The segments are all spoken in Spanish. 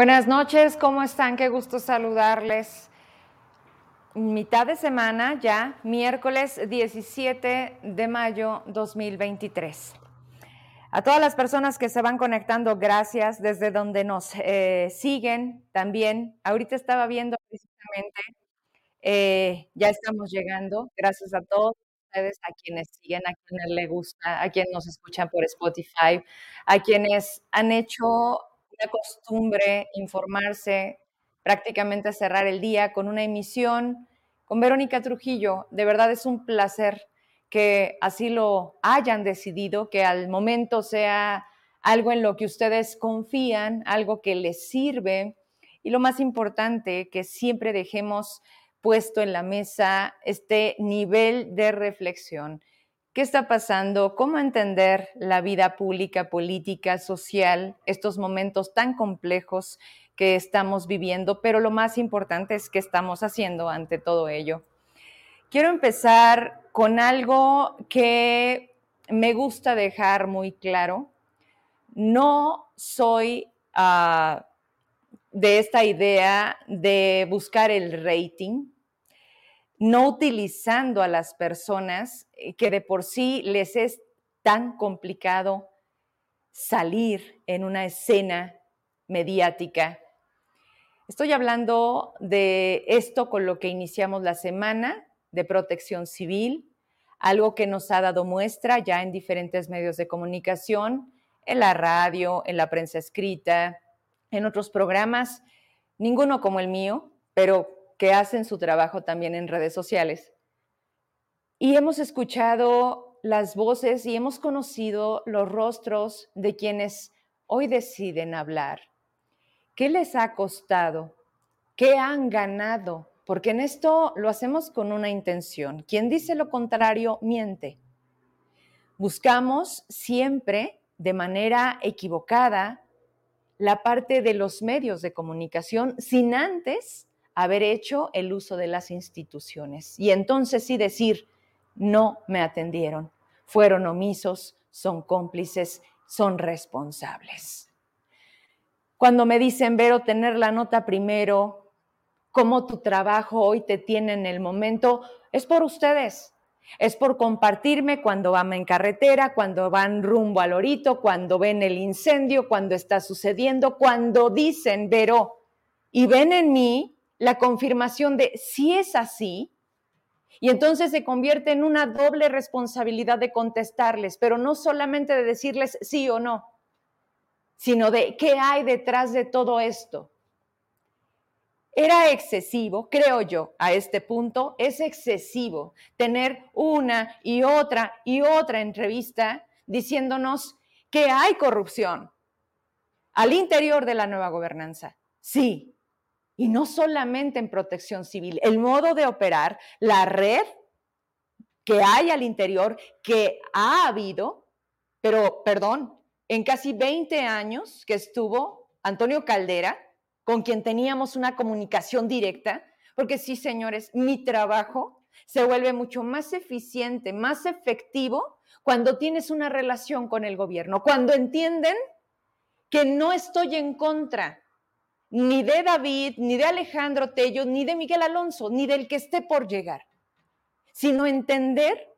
Buenas noches, ¿cómo están? Qué gusto saludarles. Mitad de semana ya, miércoles 17 de mayo 2023. A todas las personas que se van conectando, gracias desde donde nos eh, siguen también. Ahorita estaba viendo precisamente, eh, ya estamos llegando. Gracias a todos ustedes, a quienes siguen, a quienes les gusta, a quienes nos escuchan por Spotify, a quienes han hecho costumbre informarse, prácticamente cerrar el día con una emisión con Verónica Trujillo. De verdad es un placer que así lo hayan decidido, que al momento sea algo en lo que ustedes confían, algo que les sirve y lo más importante, que siempre dejemos puesto en la mesa este nivel de reflexión ¿Qué está pasando? ¿Cómo entender la vida pública, política, social, estos momentos tan complejos que estamos viviendo? Pero lo más importante es qué estamos haciendo ante todo ello. Quiero empezar con algo que me gusta dejar muy claro. No soy uh, de esta idea de buscar el rating, no utilizando a las personas eh, que de por sí les es tan complicado salir en una escena mediática. Estoy hablando de esto con lo que iniciamos la semana de protección civil, algo que nos ha dado muestra ya en diferentes medios de comunicación, en la radio, en la prensa escrita, en otros programas, ninguno como el mío, pero que hacen su trabajo también en redes sociales. Y hemos escuchado las voces y hemos conocido los rostros de quienes hoy deciden hablar. ¿Qué les ha costado? ¿Qué han ganado? Porque en esto lo hacemos con una intención. Quien dice lo contrario miente. Buscamos siempre de manera equivocada la parte de los medios de comunicación sin antes haber hecho el uso de las instituciones. Y entonces sí decir, no me atendieron, fueron omisos, son cómplices, son responsables. Cuando me dicen, Vero, tener la nota primero, cómo tu trabajo hoy te tiene en el momento, es por ustedes. Es por compartirme cuando van en carretera, cuando van rumbo al orito, cuando ven el incendio, cuando está sucediendo, cuando dicen, Vero, y ven en mí la confirmación de si es así, y entonces se convierte en una doble responsabilidad de contestarles, pero no solamente de decirles sí o no, sino de qué hay detrás de todo esto. Era excesivo, creo yo, a este punto, es excesivo tener una y otra y otra entrevista diciéndonos que hay corrupción al interior de la nueva gobernanza. Sí, y no solamente en protección civil, el modo de operar, la red que hay al interior, que ha habido, pero perdón, en casi 20 años que estuvo Antonio Caldera, con quien teníamos una comunicación directa, porque sí, señores, mi trabajo se vuelve mucho más eficiente, más efectivo cuando tienes una relación con el gobierno, cuando entienden que no estoy en contra ni de David, ni de Alejandro Tello, ni de Miguel Alonso, ni del que esté por llegar, sino entender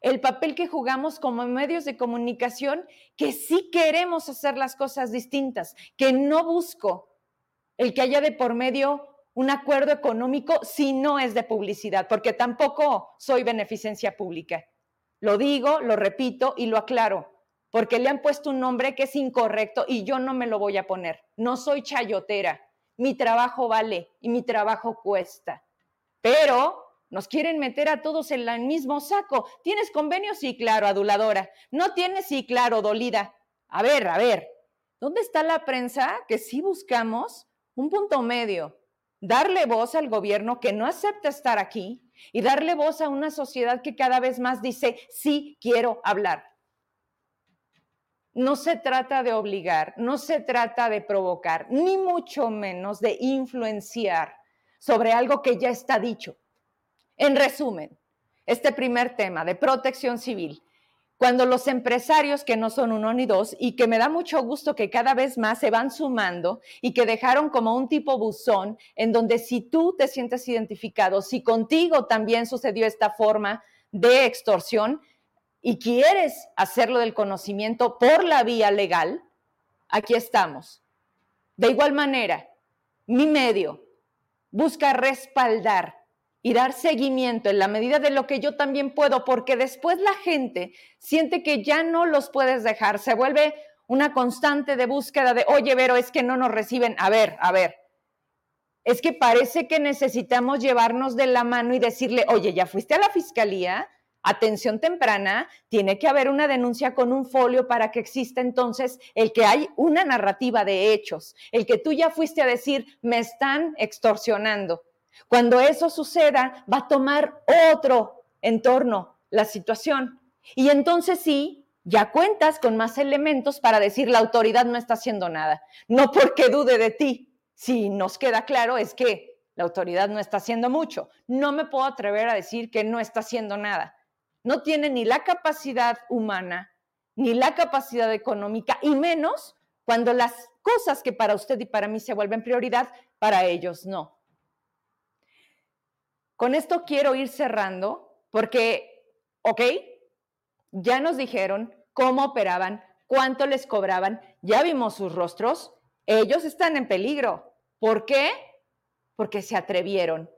el papel que jugamos como medios de comunicación, que sí queremos hacer las cosas distintas, que no busco el que haya de por medio un acuerdo económico si no es de publicidad, porque tampoco soy beneficencia pública. Lo digo, lo repito y lo aclaro porque le han puesto un nombre que es incorrecto y yo no me lo voy a poner. No soy chayotera. Mi trabajo vale y mi trabajo cuesta. Pero nos quieren meter a todos en el mismo saco. ¿Tienes convenio? Sí, claro, aduladora. ¿No tienes? Sí, claro, dolida. A ver, a ver, ¿dónde está la prensa que sí buscamos un punto medio? Darle voz al gobierno que no acepta estar aquí y darle voz a una sociedad que cada vez más dice, sí quiero hablar. No se trata de obligar, no se trata de provocar, ni mucho menos de influenciar sobre algo que ya está dicho. En resumen, este primer tema de protección civil, cuando los empresarios, que no son uno ni dos, y que me da mucho gusto que cada vez más se van sumando y que dejaron como un tipo buzón en donde si tú te sientes identificado, si contigo también sucedió esta forma de extorsión y quieres hacerlo del conocimiento por la vía legal, aquí estamos. De igual manera, mi medio busca respaldar y dar seguimiento en la medida de lo que yo también puedo, porque después la gente siente que ya no los puedes dejar, se vuelve una constante de búsqueda de, oye, Vero, es que no nos reciben, a ver, a ver, es que parece que necesitamos llevarnos de la mano y decirle, oye, ya fuiste a la fiscalía, atención temprana, tiene que haber una denuncia con un folio para que exista entonces el que hay una narrativa de hechos, el que tú ya fuiste a decir, me están extorsionando. Cuando eso suceda, va a tomar otro entorno la situación. Y entonces sí, ya cuentas con más elementos para decir la autoridad no está haciendo nada. No porque dude de ti. Si nos queda claro es que la autoridad no está haciendo mucho. No me puedo atrever a decir que no está haciendo nada. No tiene ni la capacidad humana, ni la capacidad económica, y menos cuando las cosas que para usted y para mí se vuelven prioridad, para ellos no. Con esto quiero ir cerrando porque, ok, ya nos dijeron cómo operaban, cuánto les cobraban, ya vimos sus rostros, ellos están en peligro. ¿Por qué? Porque se atrevieron.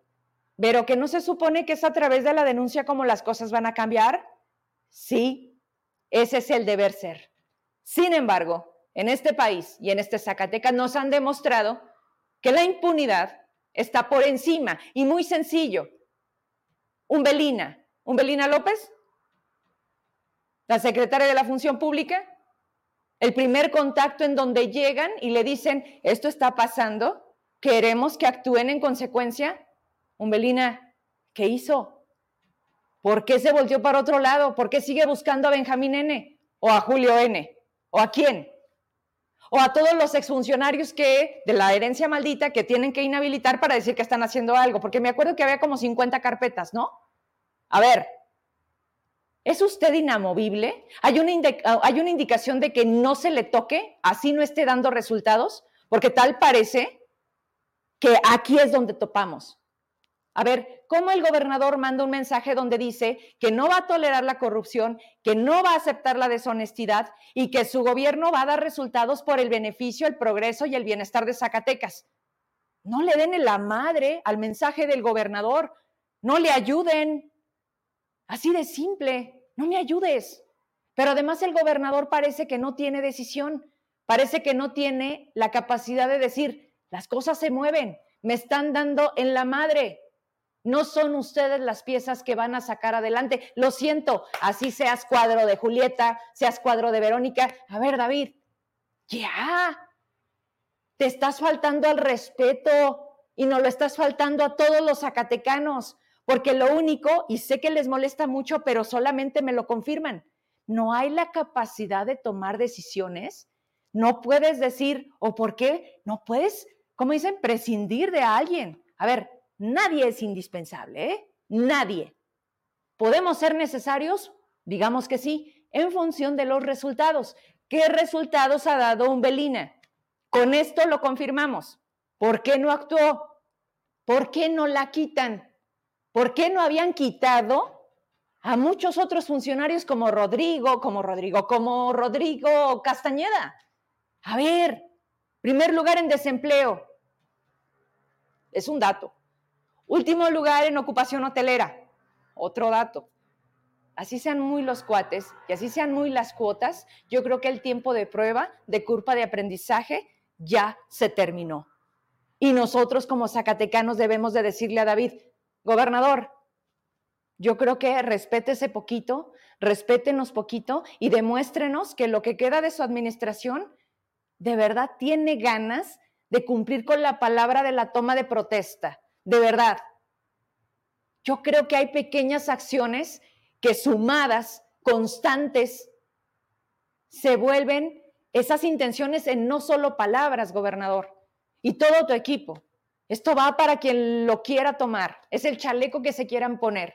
Pero que no se supone que es a través de la denuncia como las cosas van a cambiar. Sí, ese es el deber ser. Sin embargo, en este país y en este Zacatecas nos han demostrado que la impunidad está por encima y muy sencillo. Umbelina, Umbelina López, la secretaria de la Función Pública, el primer contacto en donde llegan y le dicen, esto está pasando, queremos que actúen en consecuencia. Umbelina, ¿qué hizo? ¿Por qué se volteó para otro lado? ¿Por qué sigue buscando a Benjamín N? ¿O a Julio N? ¿O a quién? o a todos los exfuncionarios que de la herencia maldita que tienen que inhabilitar para decir que están haciendo algo, porque me acuerdo que había como 50 carpetas, ¿no? A ver, ¿es usted inamovible? ¿Hay una, ¿Hay una indicación de que no se le toque, así no esté dando resultados? Porque tal parece que aquí es donde topamos. A ver, ¿cómo el gobernador manda un mensaje donde dice que no va a tolerar la corrupción, que no va a aceptar la deshonestidad y que su gobierno va a dar resultados por el beneficio, el progreso y el bienestar de Zacatecas? No le den la madre al mensaje del gobernador, no le ayuden. Así de simple, no me ayudes. Pero además el gobernador parece que no tiene decisión, parece que no tiene la capacidad de decir, las cosas se mueven, me están dando en la madre, no son ustedes las piezas que van a sacar adelante. Lo siento, así seas cuadro de Julieta, seas cuadro de Verónica. A ver, David, ya, te estás faltando al respeto y no lo estás faltando a todos los zacatecanos, porque lo único, y sé que les molesta mucho, pero solamente me lo confirman, no hay la capacidad de tomar decisiones. No puedes decir, o por qué, no puedes, como dicen, prescindir de alguien. A ver, Nadie es indispensable, ¿eh? Nadie. ¿Podemos ser necesarios? Digamos que sí, en función de los resultados. ¿Qué resultados ha dado Umbelina? Con esto lo confirmamos. ¿Por qué no actuó? ¿Por qué no la quitan? ¿Por qué no habían quitado a muchos otros funcionarios como Rodrigo, como Rodrigo, como Rodrigo Castañeda? A ver, primer lugar en desempleo. Es un dato. Último lugar en ocupación hotelera. Otro dato. Así sean muy los cuates y así sean muy las cuotas, yo creo que el tiempo de prueba, de curva de aprendizaje, ya se terminó. Y nosotros como zacatecanos debemos de decirle a David, gobernador, yo creo que respétese poquito, respétenos poquito y demuéstrenos que lo que queda de su administración de verdad tiene ganas de cumplir con la palabra de la toma de protesta de verdad. Yo creo que hay pequeñas acciones que sumadas, constantes, se vuelven esas intenciones en no solo palabras, gobernador, y todo tu equipo. Esto va para quien lo quiera tomar, es el chaleco que se quieran poner,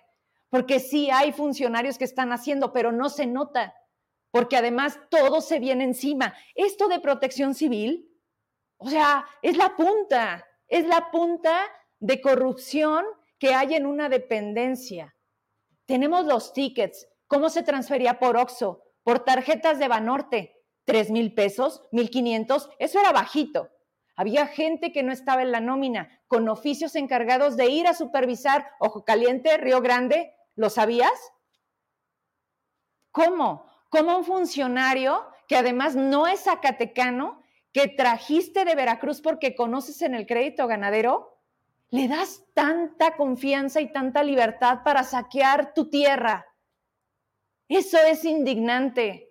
porque sí hay funcionarios que están haciendo, pero no se nota, porque además todo se viene encima. Esto de protección civil, o sea, es la punta, es la punta de corrupción que hay en una dependencia. Tenemos los tickets, cómo se transfería por OXO, por tarjetas de Banorte, tres mil pesos, mil quinientos, eso era bajito. Había gente que no estaba en la nómina, con oficios encargados de ir a supervisar Ojo Caliente, Río Grande. ¿Lo sabías? ¿Cómo? ¿Cómo un funcionario que además no es zacatecano, que trajiste de Veracruz porque conoces en el crédito ganadero, le das tanta confianza y tanta libertad para saquear tu tierra? Eso es indignante.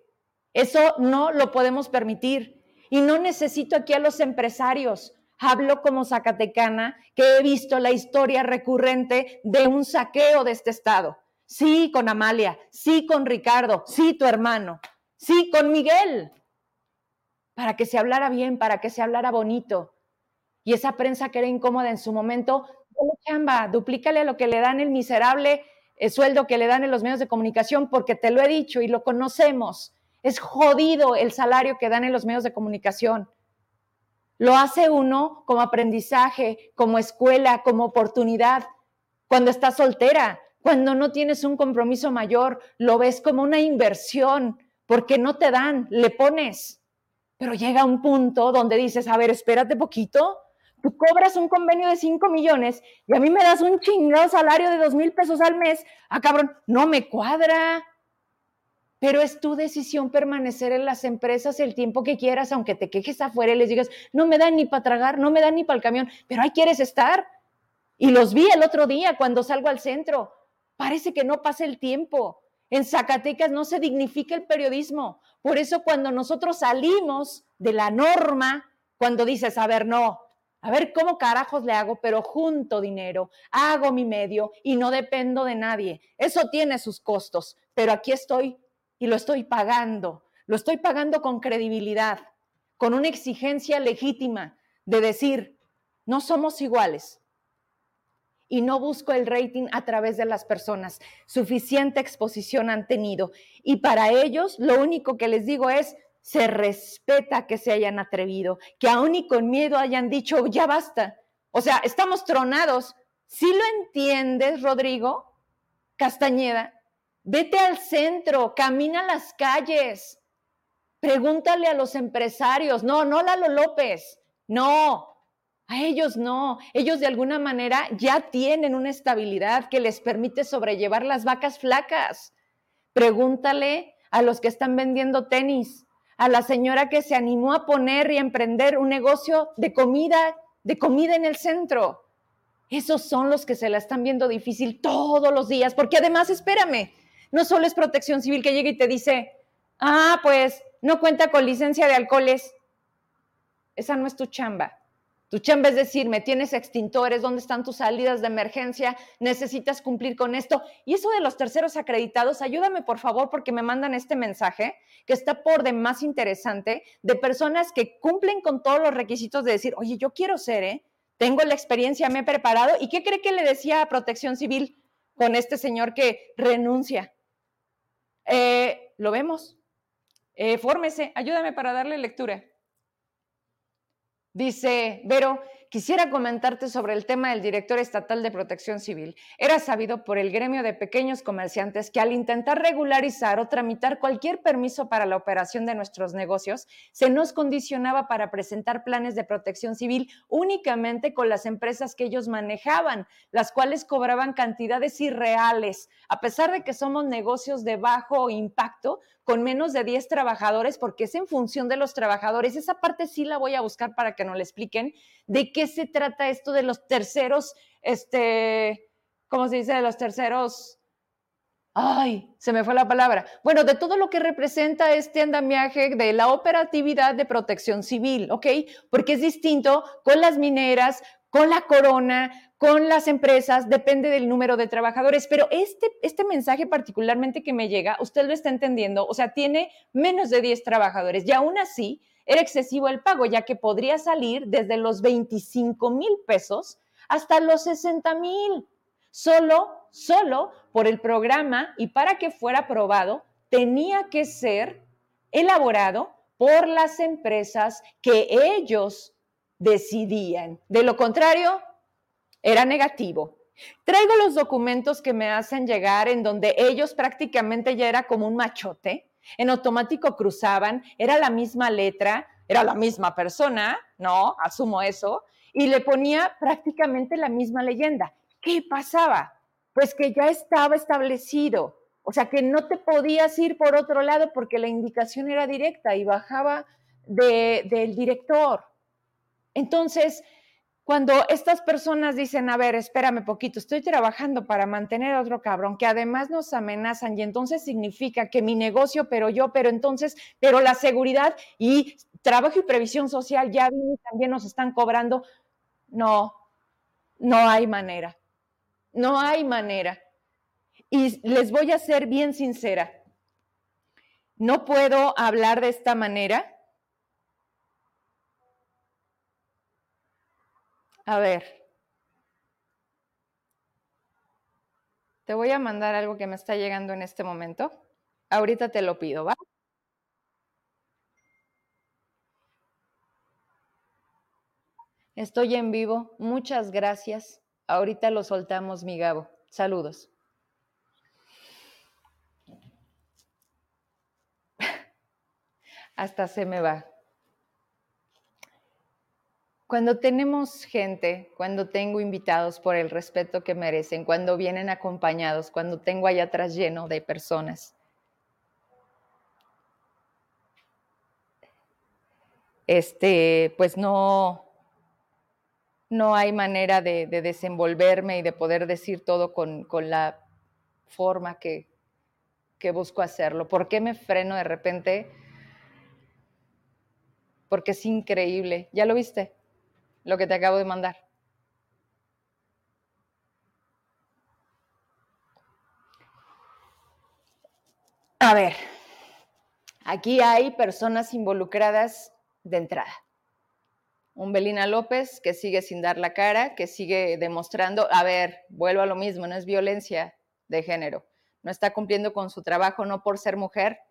Eso no lo podemos permitir. Y no necesito aquí a los empresarios. Hablo como zacatecana que he visto la historia recurrente de un saqueo de este estado. Sí, con Amalia, sí, con Ricardo, sí, tu hermano, sí, con Miguel. Para que se hablara bien, para que se hablara bonito. Y esa prensa que era incómoda en su momento, chamba, duplícale lo que le dan el miserable el sueldo que le dan en los medios de comunicación, porque te lo he dicho y lo conocemos. Es jodido el salario que dan en los medios de comunicación. Lo hace uno como aprendizaje, como escuela, como oportunidad. Cuando estás soltera, cuando no tienes un compromiso mayor, lo ves como una inversión, porque no te dan, le pones. Pero llega un punto donde dices, a ver, espérate poquito, tú cobras un convenio de 5 millones y a mí me das un chingado salario de 2 mil pesos al mes, ah, cabrón, no me cuadra pero es tu decisión permanecer en las empresas el tiempo que quieras, aunque te quejes afuera y les digas, no me dan ni para tragar, no me dan ni para el camión, pero ahí quieres estar. Y los vi el otro día cuando salgo al centro. Parece que no pasa el tiempo. En Zacatecas no se dignifica el periodismo. Por eso cuando nosotros salimos de la norma, cuando dices, a ver, no, a ver cómo carajos le hago, pero junto dinero, hago mi medio y no dependo de nadie. Eso tiene sus costos, pero aquí estoy y lo estoy pagando. Lo estoy pagando con credibilidad, con una exigencia legítima de decir, no somos iguales. Y no busco el rating a través de las personas. Suficiente exposición han tenido. Y para ellos, lo único que les digo es, se respeta que se hayan atrevido, que aún y con miedo hayan dicho, ya basta. O sea, estamos tronados. ¿Sí lo entiendes, Rodrigo Castañeda? Vete al centro, camina las calles, pregúntale a los empresarios. No, no Lalo López, no, a ellos no. Ellos de alguna manera ya tienen una estabilidad que les permite sobrellevar las vacas flacas. Pregúntale a los que están vendiendo tenis, a la señora que se animó a poner y emprender un negocio de comida, de comida en el centro. Esos son los que se la están viendo difícil todos los días, porque además, espérame, no solo es protección civil que llega y te dice, ah, pues no cuenta con licencia de alcoholes. Esa no es tu chamba. Tu chamba es decirme, tienes extintores, ¿dónde están tus salidas de emergencia? Necesitas cumplir con esto. Y eso de los terceros acreditados, ayúdame por favor porque me mandan este mensaje que está por demás interesante de personas que cumplen con todos los requisitos de decir, oye, yo quiero ser, ¿eh? Tengo la experiencia, me he preparado. ¿Y qué cree que le decía a Protección Civil con este señor que renuncia? Eh, lo vemos. Eh, fórmese, ayúdame para darle lectura. Dice, Vero, quisiera comentarte sobre el tema del director estatal de protección civil. Era sabido por el gremio de pequeños comerciantes que al intentar regularizar o tramitar cualquier permiso para la operación de nuestros negocios, se nos condicionaba para presentar planes de protección civil únicamente con las empresas que ellos manejaban, las cuales cobraban cantidades irreales. A pesar de que somos negocios de bajo impacto, con menos de 10 trabajadores, porque es en función de los trabajadores. Esa parte sí la voy a buscar para que nos la expliquen. ¿De qué se trata esto de los terceros, este, ¿cómo se dice? De los terceros. Ay, se me fue la palabra. Bueno, de todo lo que representa este andamiaje de la operatividad de protección civil, ¿ok? Porque es distinto con las mineras, con la corona, con las empresas, depende del número de trabajadores, pero este, este mensaje particularmente que me llega, usted lo está entendiendo, o sea, tiene menos de 10 trabajadores y aún así era excesivo el pago, ya que podría salir desde los 25 mil pesos hasta los 60 mil, solo, solo por el programa y para que fuera aprobado tenía que ser elaborado por las empresas que ellos decidían. De lo contrario, era negativo. Traigo los documentos que me hacen llegar en donde ellos prácticamente ya era como un machote, en automático cruzaban, era la misma letra, era la misma persona, ¿no? Asumo eso, y le ponía prácticamente la misma leyenda. ¿Qué pasaba? Pues que ya estaba establecido, o sea que no te podías ir por otro lado porque la indicación era directa y bajaba del director. Entonces, cuando estas personas dicen, a ver, espérame poquito, estoy trabajando para mantener a otro cabrón, que además nos amenazan y entonces significa que mi negocio, pero yo, pero entonces, pero la seguridad y trabajo y previsión social ya también nos están cobrando. No, no hay manera. No hay manera. Y les voy a ser bien sincera. No puedo hablar de esta manera A ver. Te voy a mandar algo que me está llegando en este momento. Ahorita te lo pido, ¿va? Estoy en vivo. Muchas gracias. Ahorita lo soltamos, mi Gabo. Saludos. Hasta se me va. Cuando tenemos gente, cuando tengo invitados por el respeto que merecen, cuando vienen acompañados, cuando tengo allá atrás lleno de personas, este, pues no, no hay manera de, desenvolverme y de poder decir todo con, con la forma que, que busco hacerlo. ¿Por qué me freno de repente? Porque es increíble. ¿Ya lo viste? Lo que te acabo de mandar. A ver, aquí hay personas involucradas de entrada. Un Belina López que sigue sin dar la cara, que sigue demostrando, a ver, vuelvo a lo mismo, no es violencia de género. No está cumpliendo con su trabajo no por ser mujer,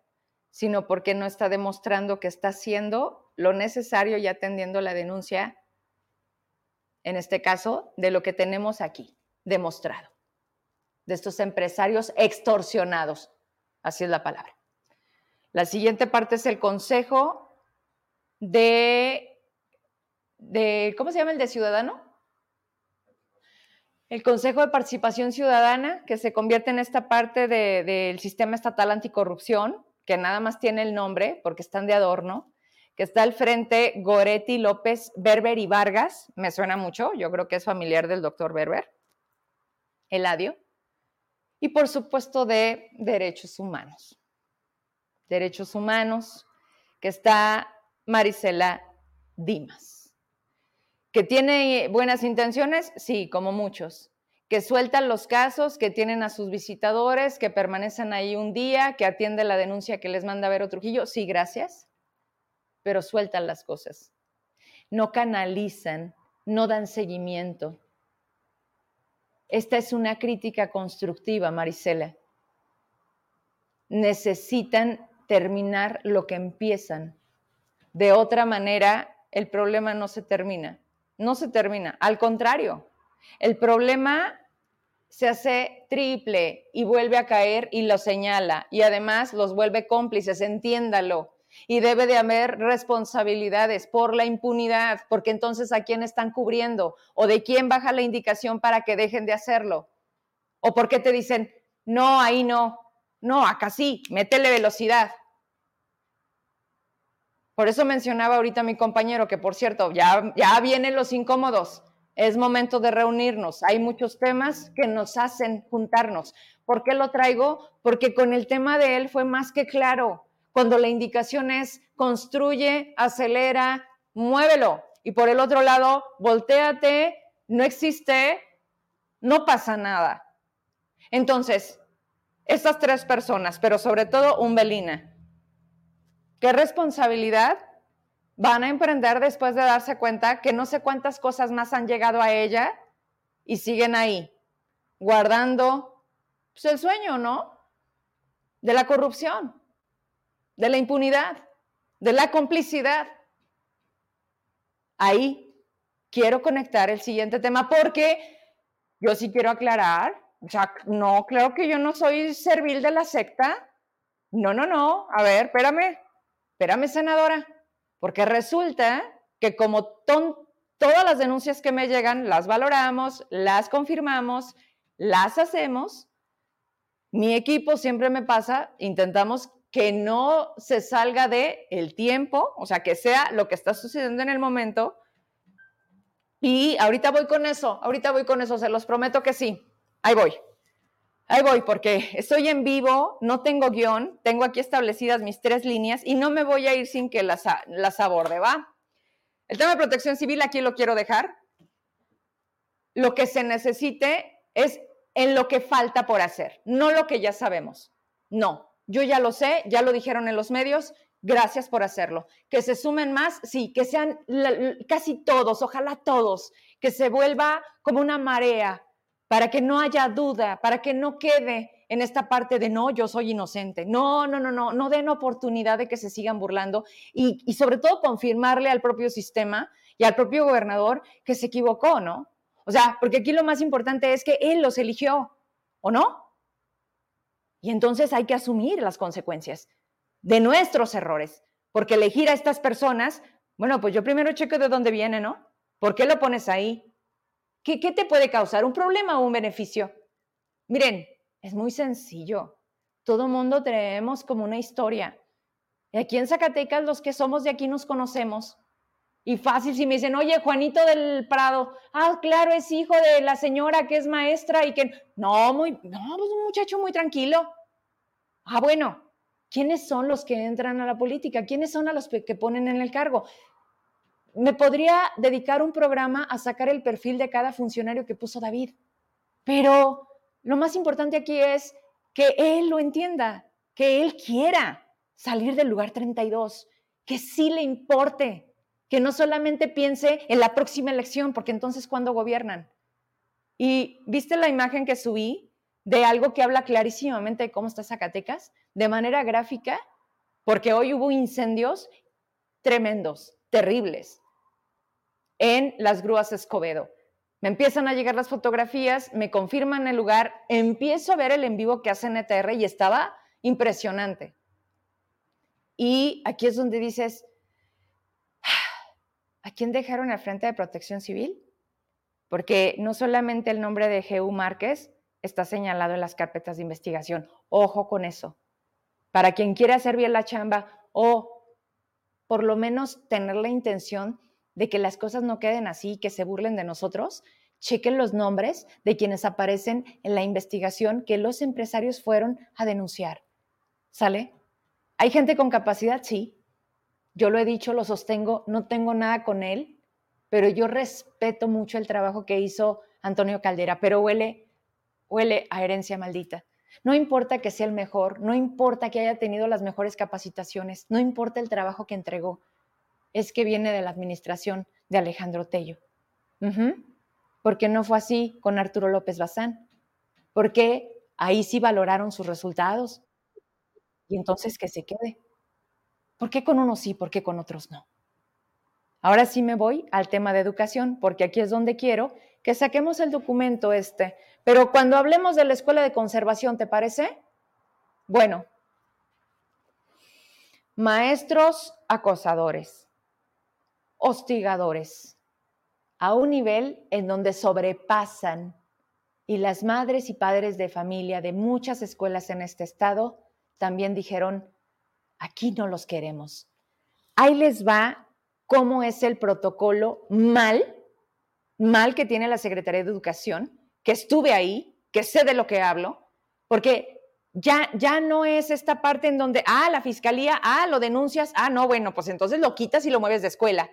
sino porque no está demostrando que está haciendo lo necesario y atendiendo la denuncia en este caso, de lo que tenemos aquí demostrado, de estos empresarios extorsionados. Así es la palabra. La siguiente parte es el consejo de, de ¿cómo se llama el de ciudadano? El Consejo de Participación Ciudadana, que se convierte en esta parte del sistema estatal anticorrupción, que nada más tiene el nombre porque están de adorno, que está al frente Goretti, López, Berber y Vargas, me suena mucho, yo creo que es familiar del doctor Berber, Eladio, y por supuesto de derechos humanos. Derechos humanos, que está Marisela Dimas. ¿Que tiene buenas intenciones? Sí, como muchos. Que sueltan los casos, que tienen a sus visitadores, que permanecen ahí un día, que atiende la denuncia que les manda Vero Trujillo. Sí, gracias pero sueltan las cosas. No canalizan, no dan seguimiento. Esta es una crítica constructiva, Marisela. Necesitan terminar lo que empiezan. De otra manera, el problema no se termina. No se termina. Al contrario, el problema se hace triple y vuelve a caer y lo señala y además los vuelve cómplices, entiéndalo y debe de haber responsabilidades por la impunidad, porque entonces a quién están cubriendo o de quién baja la indicación para que dejen de hacerlo. O por qué te dicen, no, ahí no, no, acá sí, métele velocidad. Por eso mencionaba ahorita mi compañero que, por cierto, ya, ya vienen los incómodos. Es momento de reunirnos. Hay muchos temas que nos hacen juntarnos. ¿Por qué lo traigo? Porque con el tema de él fue más que claro cuando la indicación es construye, acelera, muévelo. Y por el otro lado, volteate, no existe, no pasa nada. Entonces, estas tres personas, pero sobre todo Umbelina, ¿qué responsabilidad van a emprender después de darse cuenta que no sé cuántas cosas más han llegado a ella y siguen ahí, guardando pues el sueño, ¿no? De la corrupción, de la impunidad, de la complicidad. Ahí quiero conectar el siguiente tema porque yo sí quiero aclarar, o sea, no, creo que yo no soy servil de la secta. No, no, no. A ver, espérame, espérame, senadora, porque resulta que como todas las denuncias que me llegan, las valoramos, las confirmamos, las hacemos, mi equipo siempre me pasa, intentamos que no se salga de el tiempo, o sea, que sea lo que está sucediendo en el momento. Y ahorita voy con eso, ahorita voy con eso, se los prometo que sí. Ahí voy. Ahí voy, porque estoy en vivo, no tengo guion, tengo aquí establecidas mis tres líneas y no me voy a ir sin que las, las aborde, ¿va? El tema de protección civil aquí lo quiero dejar. Lo que se necesite es en lo que falta por hacer, no lo que ya sabemos. No, yo ya lo sé, ya lo dijeron en los medios, gracias por hacerlo. Que se sumen más, sí, que sean casi todos, ojalá todos, que se vuelva como una marea para que no haya duda, para que no quede en esta parte de no, yo soy inocente. No, no, no, no, no den oportunidad de que se sigan burlando y, y sobre todo confirmarle al propio sistema y al propio gobernador que se equivocó, ¿no? O sea, porque aquí lo más importante es que él los eligió, ¿o no? Y entonces hay que asumir las consecuencias de nuestros errores, porque elegir a estas personas, bueno, pues yo primero checo de dónde viene, ¿no? ¿Por qué lo pones ahí? ¿Qué, qué te puede causar? ¿Un problema o un beneficio? Miren, es muy sencillo. Todo mundo tenemos como una historia. Y aquí en Zacatecas, los que somos de aquí nos conocemos. Y fácil, si me dicen, oye, Juanito del Prado, ah, claro, es hijo de la señora que es maestra y que, no, muy, no, pues un muchacho muy tranquilo. Ah, bueno, ¿quiénes son los que entran a la política? ¿Quiénes son a los que ponen en el cargo? Me podría dedicar un programa a sacar el perfil de cada funcionario que puso David, pero lo más importante aquí es que él lo entienda, que él quiera salir del lugar 32, que sí le importe, que no solamente piense en la próxima elección, porque entonces ¿cuándo gobiernan? Y viste la imagen que subí de algo que habla clarísimamente de cómo está Zacatecas, de manera gráfica, porque hoy hubo incendios tremendos, terribles, en las grúas Escobedo. Me empiezan a llegar las fotografías, me confirman el lugar, empiezo a ver el en vivo que hace NTR y estaba impresionante. Y aquí es donde dices, ¿a quién dejaron al frente de protección civil? Porque no solamente el nombre de G.U. Márquez está señalado en las carpetas de investigación. Ojo con eso. Para quien quiera hacer bien la chamba o por lo menos tener la intención de que las cosas no queden así, que se burlen de nosotros, chequen los nombres de quienes aparecen en la investigación que los empresarios fueron a denunciar. ¿Sale? ¿Hay gente con capacidad? Sí. Yo lo he dicho, lo sostengo, no tengo nada con él, pero yo respeto mucho el trabajo que hizo Antonio Caldera, pero huele, huele a herencia maldita. No importa que sea el mejor, no importa que haya tenido las mejores capacitaciones, no importa el trabajo que entregó, es que viene de la administración de Alejandro Tello. Porque no fue así con Arturo López Bazán, porque ahí sí valoraron sus resultados y entonces que se quede. ¿Por qué con unos sí, por qué con otros no? Ahora sí me voy al tema de educación, porque aquí es donde quiero que saquemos el documento este. Pero cuando hablemos de la escuela de conservación, ¿te parece? Bueno, maestros acosadores, hostigadores, a un nivel en donde sobrepasan y las madres y padres de familia de muchas escuelas en este estado también dijeron, aquí no los queremos. Ahí les va cómo es el protocolo mal, mal que tiene la Secretaría de Educación, que estuve ahí, que sé de lo que hablo, porque ya, ya no es esta parte en donde, ah, la fiscalía, ah, lo denuncias, ah, no, bueno, pues entonces lo quitas y lo mueves de escuela.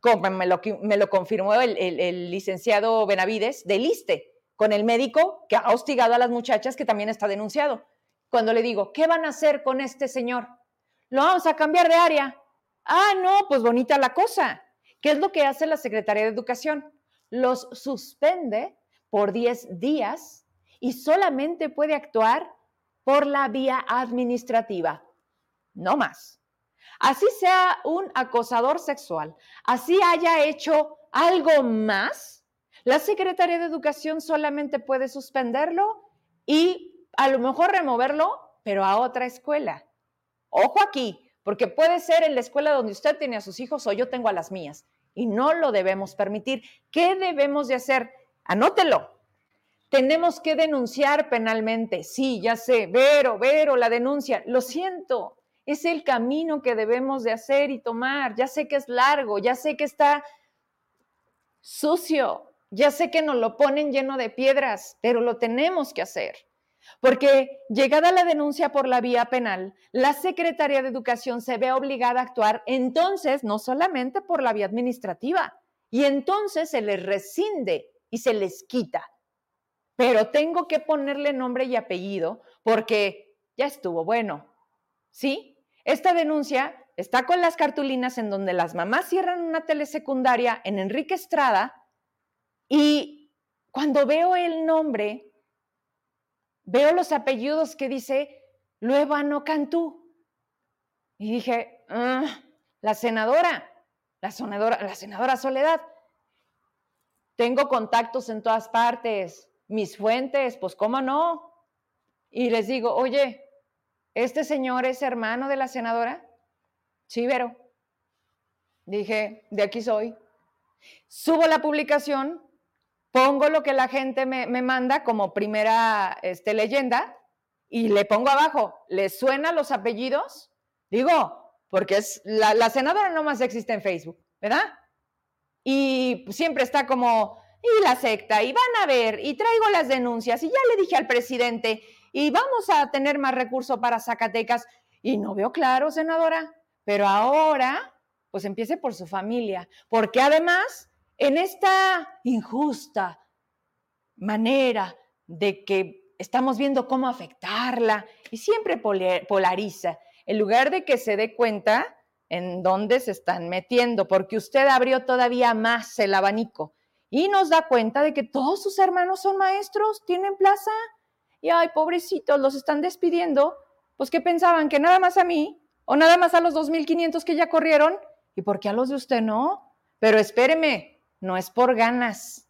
Como me lo, me lo confirmó el, licenciado Benavides del ISTE, con el médico que ha hostigado a las muchachas que también está denunciado. Cuando le digo, ¿qué van a hacer con este señor? Lo vamos a cambiar de área. Ah, no, pues bonita la cosa. ¿Qué es lo que hace la Secretaría de Educación? Los suspende por 10 días y solamente puede actuar por la vía administrativa, no más. Así sea un acosador sexual, así haya hecho algo más, la Secretaría de Educación solamente puede suspenderlo y a lo mejor removerlo, pero a otra escuela. Ojo aquí, porque puede ser en la escuela donde usted tiene a sus hijos o yo tengo a las mías y no lo debemos permitir. ¿Qué debemos de hacer? Anótelo. Tenemos que denunciar penalmente. Sí, ya sé, Vero, Vero, la denuncia. Lo siento, es el camino que debemos de hacer y tomar. Ya sé que es largo, ya sé que está sucio, ya sé que nos lo ponen lleno de piedras, pero lo tenemos que hacer. Porque llegada la denuncia por la vía penal, la Secretaría de Educación se ve obligada a actuar entonces no solamente por la vía administrativa, y entonces se les rescinde y se les quita. Pero tengo que ponerle nombre y apellido porque ya estuvo bueno. ¿Sí? Esta denuncia está con las cartulinas en donde las mamás cierran una telesecundaria en Enrique Estrada y cuando veo el nombre veo los apellidos que dice Luevano Cantú. Y dije, ah, la senadora, la senadora, la senadora Soledad. Tengo contactos en todas partes, mis fuentes, pues cómo no. Y les digo, oye, ¿este señor es hermano de la senadora? Sí, Vero. Dije, de aquí soy. Subo la publicación pongo lo que la gente me, manda como primera este, leyenda y le pongo abajo, ¿le suenan los apellidos? Digo, porque es la, la senadora no más existe en Facebook, ¿verdad? Y siempre está como, y la secta, y van a ver, y traigo las denuncias, y ya le dije al presidente, y vamos a tener más recursos para Zacatecas, y no veo claro, senadora, pero ahora, pues empiece por su familia, porque además en esta injusta manera de que estamos viendo cómo afectarla y siempre polariza, en lugar de que se dé cuenta en dónde se están metiendo, porque usted abrió todavía más el abanico y nos da cuenta de que todos sus hermanos son maestros, tienen plaza y ay, pobrecitos, los están despidiendo, pues que pensaban que nada más a mí o nada más a los 2500 que ya corrieron y por qué a los de usted no. Pero espéreme, no es por ganas,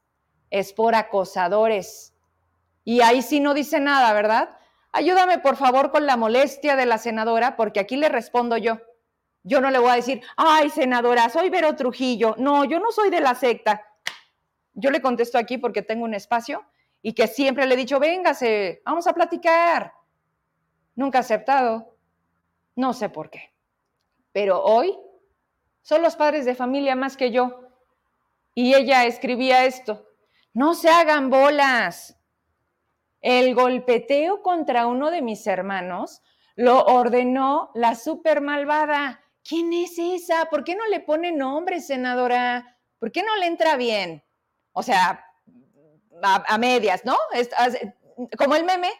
es por acosadores. Y ahí sí no dice nada, ¿verdad? Ayúdame por favor con la molestia de la senadora, porque aquí le respondo yo. Yo no le voy a decir, ay, senadora, soy Vero Trujillo. No, yo no soy de la secta. Yo le contesto aquí porque tengo un espacio y que siempre le he dicho, véngase, vamos a platicar. Nunca ha aceptado. No sé por qué. Pero hoy son los padres de familia más que yo y ella escribía esto, no se hagan bolas. El golpeteo contra uno de mis hermanos lo ordenó la super malvada. ¿Quién es esa? ¿Por qué no le pone nombre, senadora? ¿Por qué no le entra bien? O sea, a, medias, ¿no? como el meme,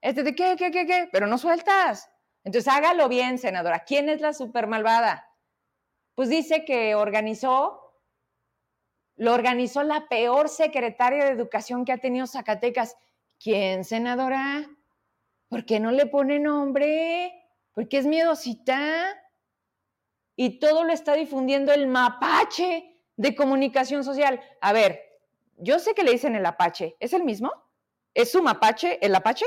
este de qué, qué, qué, qué, pero no sueltas. Entonces hágalo bien, senadora. ¿Quién es la super malvada? Pues dice que organizó lo organizó la peor secretaria de educación que ha tenido Zacatecas. ¿Quién, senadora? ¿Por qué no le pone nombre? Porque es miedosita. Y todo lo está difundiendo el mapache de comunicación social. A ver, yo sé que le dicen el apache. ¿Es el mismo? ¿Es su mapache el apache?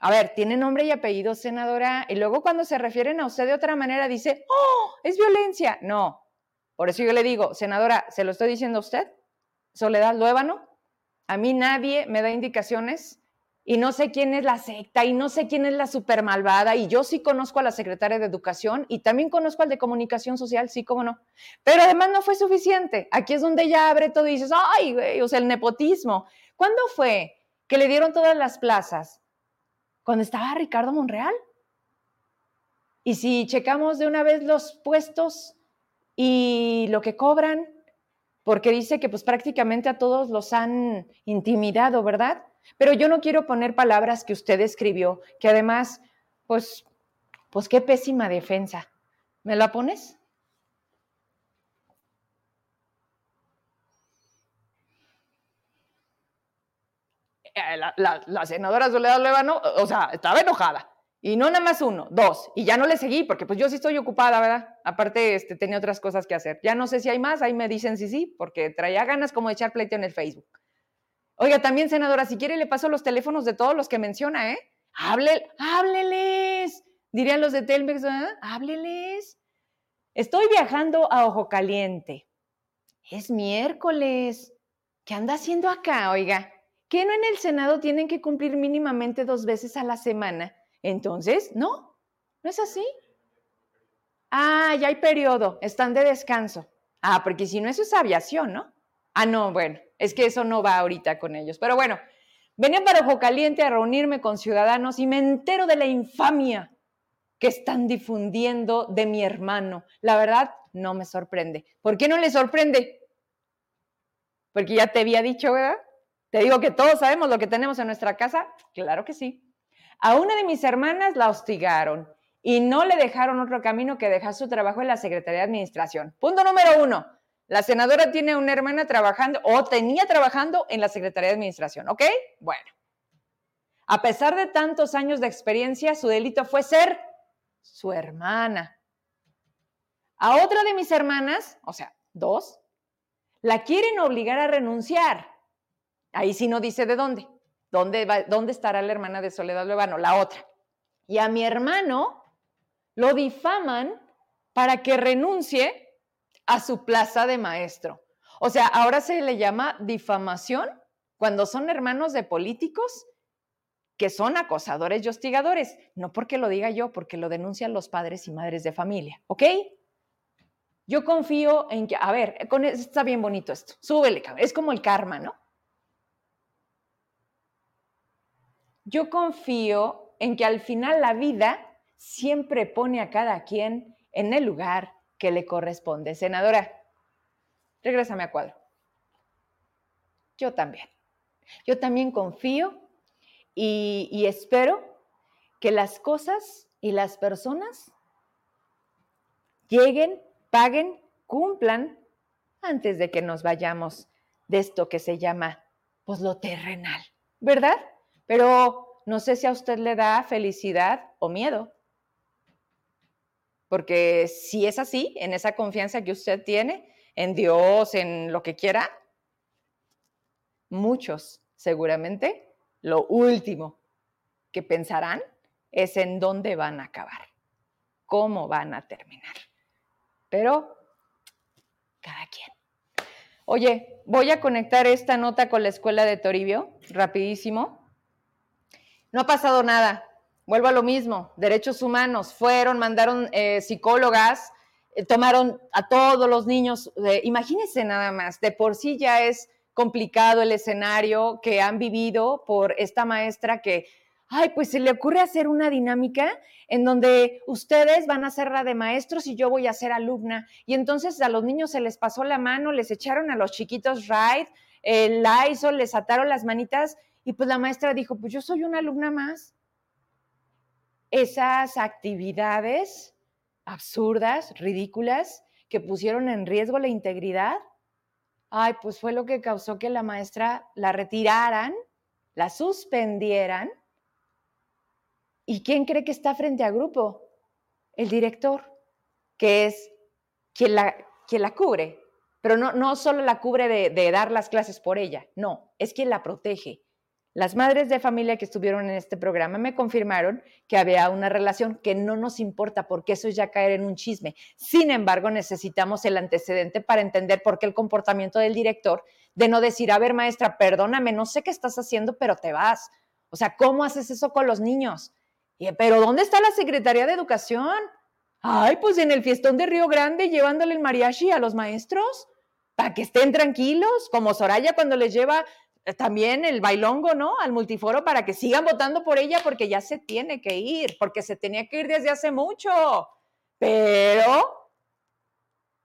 A ver, tiene nombre y apellido, senadora. Y luego cuando se refieren a usted de otra manera dice, oh, es violencia. No, por eso yo le digo, senadora, ¿se lo estoy diciendo a usted? Soledad Luébano, a mí nadie me da indicaciones y no sé quién es la secta y no sé quién es la super malvada y yo sí conozco a la secretaria de Educación y también conozco al de Comunicación Social, sí, cómo no. Pero además no fue suficiente. Aquí es donde ella abre todo y dices, ay, güey, o sea, el nepotismo. ¿Cuándo fue que le dieron todas las plazas? Cuando estaba Ricardo Monreal. Y si checamos de una vez los puestos y lo que cobran, porque dice que pues prácticamente a todos los han intimidado, ¿verdad? Pero yo no quiero poner palabras que usted escribió, que además, pues, pues qué pésima defensa. ¿Me la pones? eh, la, senadora Soledad o sea, estaba enojada. Y no nada más uno, dos. Y ya no le seguí porque pues yo sí estoy ocupada, ¿verdad? Aparte, este, tenía otras cosas que hacer. Ya no sé si hay más, ahí me dicen sí, sí, porque traía ganas como de echar pleito en el Facebook. Oiga, también, senadora, si quiere le paso los teléfonos de todos los que menciona, ¿eh? Hable, hábleles, dirían los de Telmex, ¿verdad? Hábleles. Estoy viajando a Ojo Caliente. Es miércoles. ¿Qué anda haciendo acá, oiga? ¿Que no en el Senado tienen que cumplir mínimamente dos veces a la semana? Entonces, no, no es así. Ah, ya hay periodo, están de descanso. Ah, porque si no, eso es aviación, ¿no? Ah, no, bueno, es que eso no va ahorita con ellos. Pero bueno, venía para Ojo Caliente a reunirme con ciudadanos y me entero de la infamia que están difundiendo de mi hermano. La verdad, no me sorprende. ¿Por qué no le sorprende? Porque ya te había dicho, ¿verdad? Te digo que todos sabemos lo que tenemos en nuestra casa. Claro que sí. A una de mis hermanas la hostigaron y no le dejaron otro camino que dejar su trabajo en la Secretaría de Administración. Punto número uno. La senadora tiene una hermana trabajando o tenía trabajando en la Secretaría de Administración, ¿ok? Bueno. A pesar de tantos años de experiencia, su delito fue ser su hermana. A otra de mis hermanas, o sea, dos, la quieren obligar a renunciar. Ahí sí no dice de dónde. ¿Dónde, ¿Dónde estará la hermana de Soledad Levano? La otra. Y a mi hermano lo difaman para que renuncie a su plaza de maestro. O sea, ahora se le llama difamación cuando son hermanos de políticos que son acosadores y hostigadores. No porque lo diga yo, porque lo denuncian los padres y madres de familia. ¿Ok? Yo confío en que, a ver, con, está bien bonito esto. Súbele, es como el karma, ¿no? Yo confío en que al final la vida siempre pone a cada quien en el lugar que le corresponde. Senadora, regrésame a cuadro. Yo también. Yo también confío y, y espero que las cosas y las personas lleguen, paguen, cumplan antes de que nos vayamos de esto que se llama, pues lo terrenal, ¿verdad? Pero no sé si a usted le da felicidad o miedo. Porque si es así, en esa confianza que usted tiene en Dios, en lo que quiera, muchos seguramente lo último que pensarán es en dónde van a acabar, cómo van a terminar. Pero cada quien. Oye, voy a conectar esta nota con la escuela de Toribio, rapidísimo. No ha pasado nada. Vuelvo a lo mismo. Derechos humanos. Fueron, mandaron eh, psicólogas, eh, tomaron a todos los niños. imagínense nada más. De por sí ya es complicado el escenario que han vivido por esta maestra que, ay, pues se le ocurre hacer una dinámica en donde ustedes van a ser la de maestros y yo voy a ser alumna. Y entonces a los niños se les pasó la mano, les echaron a los chiquitos ride, el Lysol, les ataron las manitas y pues la maestra dijo, pues yo soy una alumna más. Esas actividades absurdas, ridículas, que pusieron en riesgo la integridad, ay, pues fue lo que causó que la maestra la retiraran, la suspendieran. ¿Y quién cree que está frente a grupo? El director, que es quien la, quien la cubre, pero no, no solo la cubre de, de dar las clases por ella, no, es quien la protege, las madres de familia que estuvieron en este programa me confirmaron que había una relación que no nos importa porque eso es ya caer en un chisme. Sin embargo, necesitamos el antecedente para entender por qué el comportamiento del director de no decir, a ver, maestra, perdóname, no sé qué estás haciendo, pero te vas. O sea, ¿cómo haces eso con los niños? pero ¿dónde está la Secretaría de Educación? Ay, pues en el fiestón de Río Grande llevándole el mariachi a los maestros para que estén tranquilos, como Soraya cuando les lleva también el bailongo, ¿no? Al multiforo para que sigan votando por ella porque ya se tiene que ir, porque se tenía que ir desde hace mucho. Pero,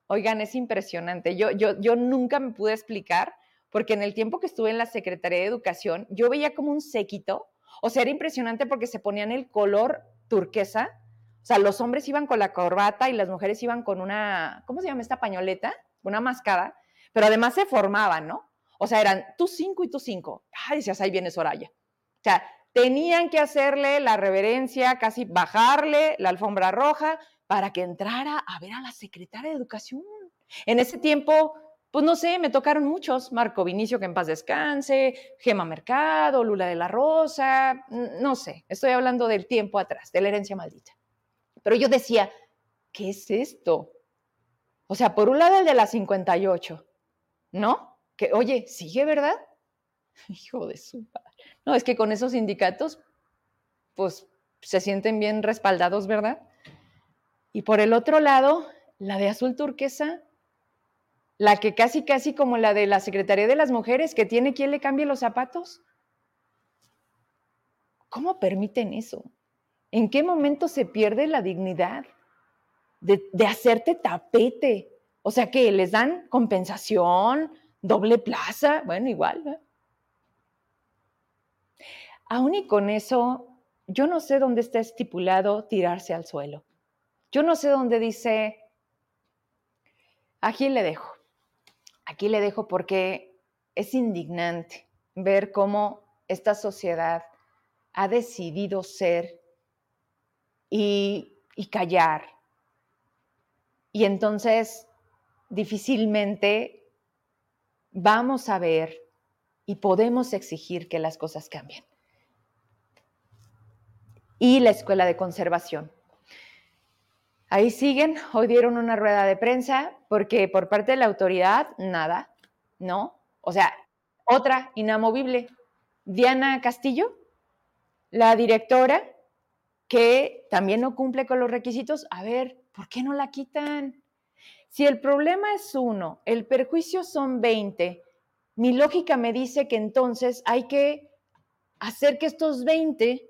oigan, es impresionante. Yo, yo, yo nunca me pude explicar porque en el tiempo que estuve en la Secretaría de Educación, yo veía como un séquito. O sea, era impresionante porque se ponían el color turquesa. O sea, los hombres iban con la corbata y las mujeres iban con una, ¿cómo se llama esta pañoleta? Una mascada. Pero además se formaban, ¿no? O sea, eran tú cinco y tú cinco. Ay, decías, ahí viene Soraya. O sea, tenían que hacerle la reverencia, casi bajarle la alfombra roja para que entrara a ver a la secretaria de Educación. En ese tiempo, pues no sé, me tocaron muchos, Marco Vinicio, que en paz descanse, Gema Mercado, Lula de la Rosa, no sé, estoy hablando del tiempo atrás, de la herencia maldita. Pero yo decía, ¿qué es esto? O sea, por un lado el de la 58, ¿no? Que, oye, sigue, ¿verdad? Hijo de su padre. No, es que con esos sindicatos, pues se sienten bien respaldados, ¿verdad? Y por el otro lado, la de azul turquesa, la que casi, casi como la de la Secretaría de las Mujeres, que tiene quien le cambie los zapatos. ¿Cómo permiten eso? ¿En qué momento se pierde la dignidad de, hacerte tapete? O sea, que les dan compensación, doble plaza, bueno, igual. Aún y con eso, yo no sé dónde está estipulado tirarse al suelo. Yo no sé dónde dice, aquí le dejo, aquí le dejo porque es indignante ver cómo esta sociedad ha decidido ser y, y callar. Y entonces difícilmente vamos a ver y podemos exigir que las cosas cambien. Y la escuela de conservación. Ahí siguen, hoy dieron una rueda de prensa porque por parte de la autoridad, nada, ¿no? O sea, otra inamovible, Diana Castillo, la directora, que también no cumple con los requisitos. A ver, ¿por qué no la quitan? Si el problema es uno, el perjuicio son 20, mi lógica me dice que entonces hay que hacer que estos 20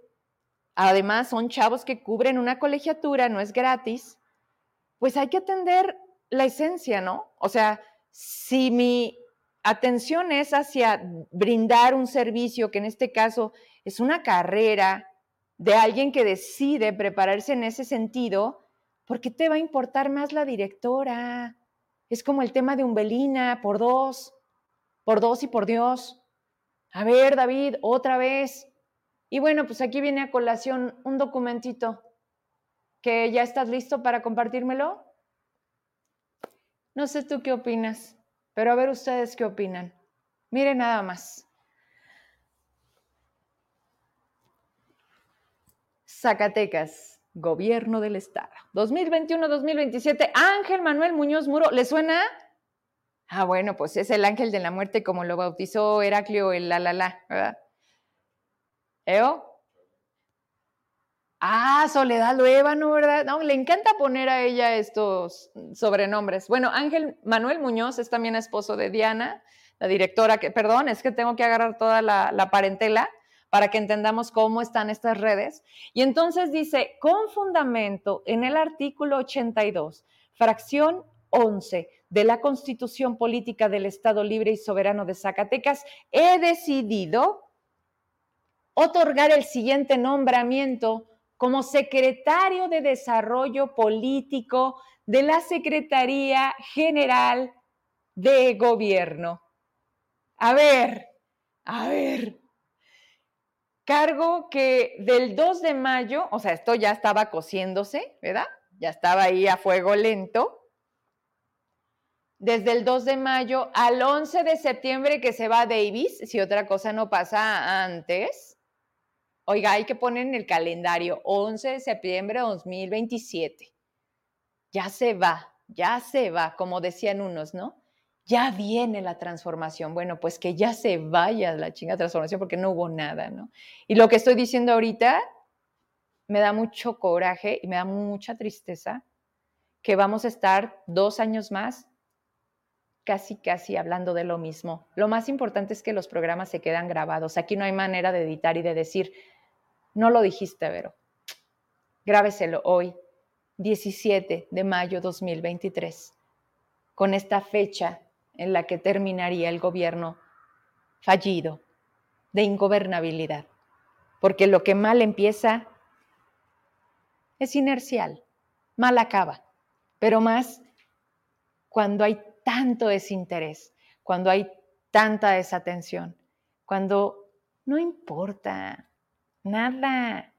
además son chavos que cubren una colegiatura, no es gratis, pues hay que atender la esencia, ¿no? O sea, si mi atención es hacia brindar un servicio, que en este caso es una carrera de alguien que decide prepararse en ese sentido, ¿por qué te va a importar más la directora? Es como el tema de Umbelina, por dos, por dos y por Dios. A ver, David, otra vez. Y bueno, pues aquí viene a colación un documentito que ya estás listo para compartírmelo. No sé tú qué opinas, pero a ver ustedes qué opinan. Miren nada más. Zacatecas, Gobierno del Estado. 2021-2027, Ángel Manuel Muñoz Muro, ¿le suena? Ah, bueno, pues es el ángel de la muerte como lo bautizó Heraclio el la la la, ¿verdad? ¿Eo? Ah, Soledad Luevano, ¿verdad? No, le encanta poner a ella estos sobrenombres. Bueno, Ángel Manuel Muñoz es también esposo de Diana, la directora, que, perdón, es que tengo que agarrar toda la, la parentela para que entendamos cómo están estas redes. Y entonces dice, con fundamento en el artículo 82, fracción 11 de la Constitución Política del Estado Libre y Soberano de Zacatecas, he decidido otorgar el siguiente nombramiento como secretario de Desarrollo Político de la Secretaría General de Gobierno. A ver, a ver. Cargo que del 2 de mayo, o sea, esto ya estaba cociéndose, ¿verdad? Ya estaba ahí a fuego lento. Desde el 2 de mayo al 11 de septiembre que se va Davis, si otra cosa no pasa antes, Oiga, hay que poner en el calendario 11 de septiembre de 2027. Ya se va, ya se va, como decían unos, ¿no? Ya viene la transformación. Bueno, pues que ya se vaya la chinga transformación porque no hubo nada, ¿no? Y lo que estoy diciendo ahorita me da mucho coraje y me da mucha tristeza que vamos a estar dos años más casi, casi hablando de lo mismo. Lo más importante es que los programas se quedan grabados. Aquí no hay manera de editar y de decir, no lo dijiste, Vero. Grábeselo hoy, 17 de mayo 2023, con esta fecha en la que terminaría el gobierno fallido de ingobernabilidad. Porque lo que mal empieza es inercial, mal acaba, pero más cuando hay tanto desinterés, cuando hay tanta desatención? Cuando no importa nada.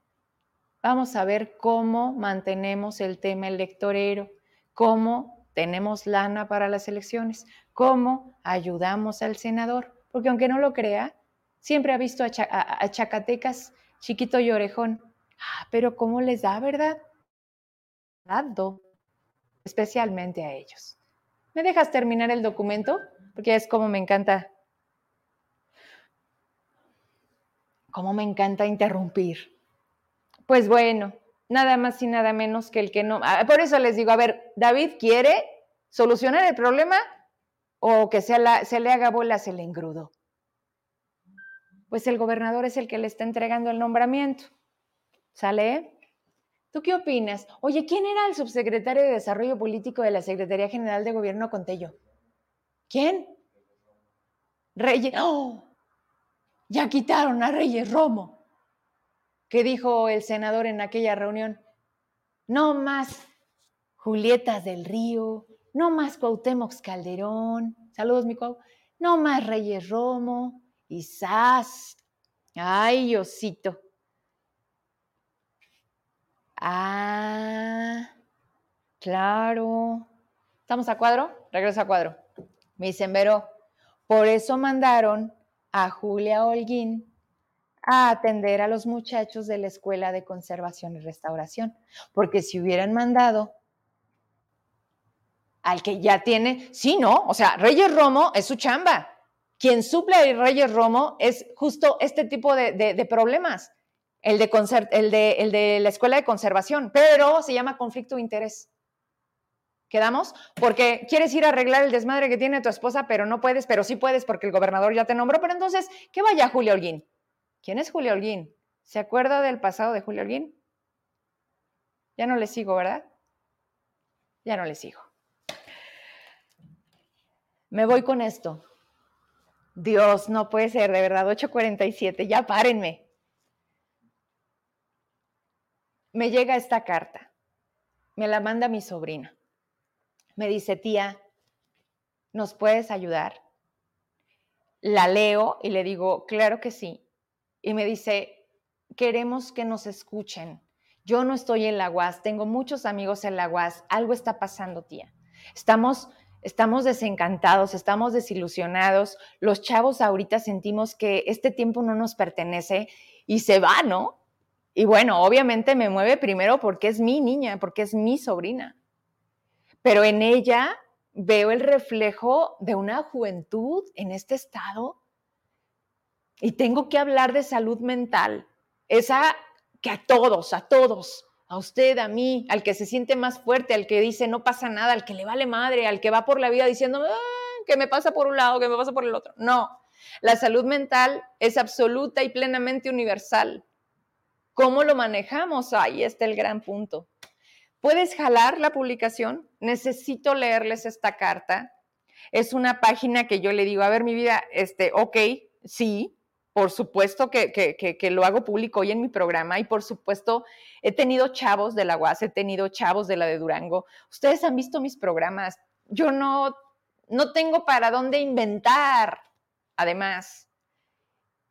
Vamos a ver cómo mantenemos el tema electorero, cómo tenemos lana para las elecciones, cómo ayudamos al senador, porque aunque no lo crea, siempre ha visto a, Chacatecas chiquito y orejón. Ah, pero ¿cómo les da, verdad? Dado, especialmente a ellos. ¿Me dejas terminar el documento? Porque es como me encanta, como me encanta interrumpir. Pues bueno, nada más y nada menos que el que no. Ah, por eso les digo, a ver, David quiere solucionar el problema o que se, se le haga bolas el engrudo. Pues el gobernador es el que le está entregando el nombramiento. ¿Sale? ¿Tú qué opinas? Oye, ¿quién era el subsecretario de Desarrollo Político de la Secretaría General de Gobierno Contello? ¿Quién? Reyes. ¡Oh! Ya quitaron a Reyes Romo. ¿Qué dijo el senador en aquella reunión? No más Julietas del Río, no más Cuauhtémoc Calderón. Saludos, mi Cuau. No más Reyes Romo y Sas. Ay, osito. Ah, claro. ¿Estamos a cuadro? Regreso a cuadro. Me dicen, Vero, por eso mandaron a Julia Holguín a atender a los muchachos de la Escuela de Conservación y Restauración, porque si hubieran mandado al que ya tiene, sí, no, o sea, Reyes Romo es su chamba. Quien suple a Reyes Romo es justo este tipo de, problemas, el de, el, de, la Escuela de Conservación, pero se llama conflicto de interés. ¿Quedamos? Porque quieres ir a arreglar el desmadre que tiene tu esposa, pero no puedes, pero sí puedes porque el gobernador ya te nombró, pero entonces, ¿qué vaya Julio Holguín? ¿Quién es Julio Holguín? ¿Se acuerda del pasado de Julio Holguín? Ya no le sigo, ¿verdad? Ya no le sigo. Me voy con esto. Dios, no puede ser, de verdad, 8.47, ya párenme. Me llega esta carta, me la manda mi sobrina me dice, tía, ¿nos puedes ayudar? La leo y le digo, claro que sí. Y me dice, queremos que nos escuchen. Yo no estoy en la UAS, tengo muchos amigos en la UAS, algo está pasando, tía. Estamos, estamos desencantados, estamos desilusionados. Los chavos ahorita sentimos que este tiempo no nos pertenece y se va, ¿no? Y bueno, obviamente me mueve primero porque es mi niña, porque es mi sobrina pero en ella veo el reflejo de una juventud en este estado y tengo que hablar de salud mental, esa que a todos, a todos, a usted, a mí, al que se siente más fuerte, al que dice no pasa nada, al que le vale madre, al que va por la vida diciendo ah, que me pasa por un lado, que me pasa por el otro. No, la salud mental es absoluta y plenamente universal. ¿Cómo lo manejamos? Ahí está el gran punto. ¿Puedes jalar la publicación? Necesito leerles esta carta. Es una página que yo le digo, a ver, mi vida, este, ok, sí, por supuesto que, lo hago público hoy en mi programa y por supuesto he tenido chavos de la UAS, he tenido chavos de la de Durango. Ustedes han visto mis programas. Yo no, no tengo para dónde inventar, además.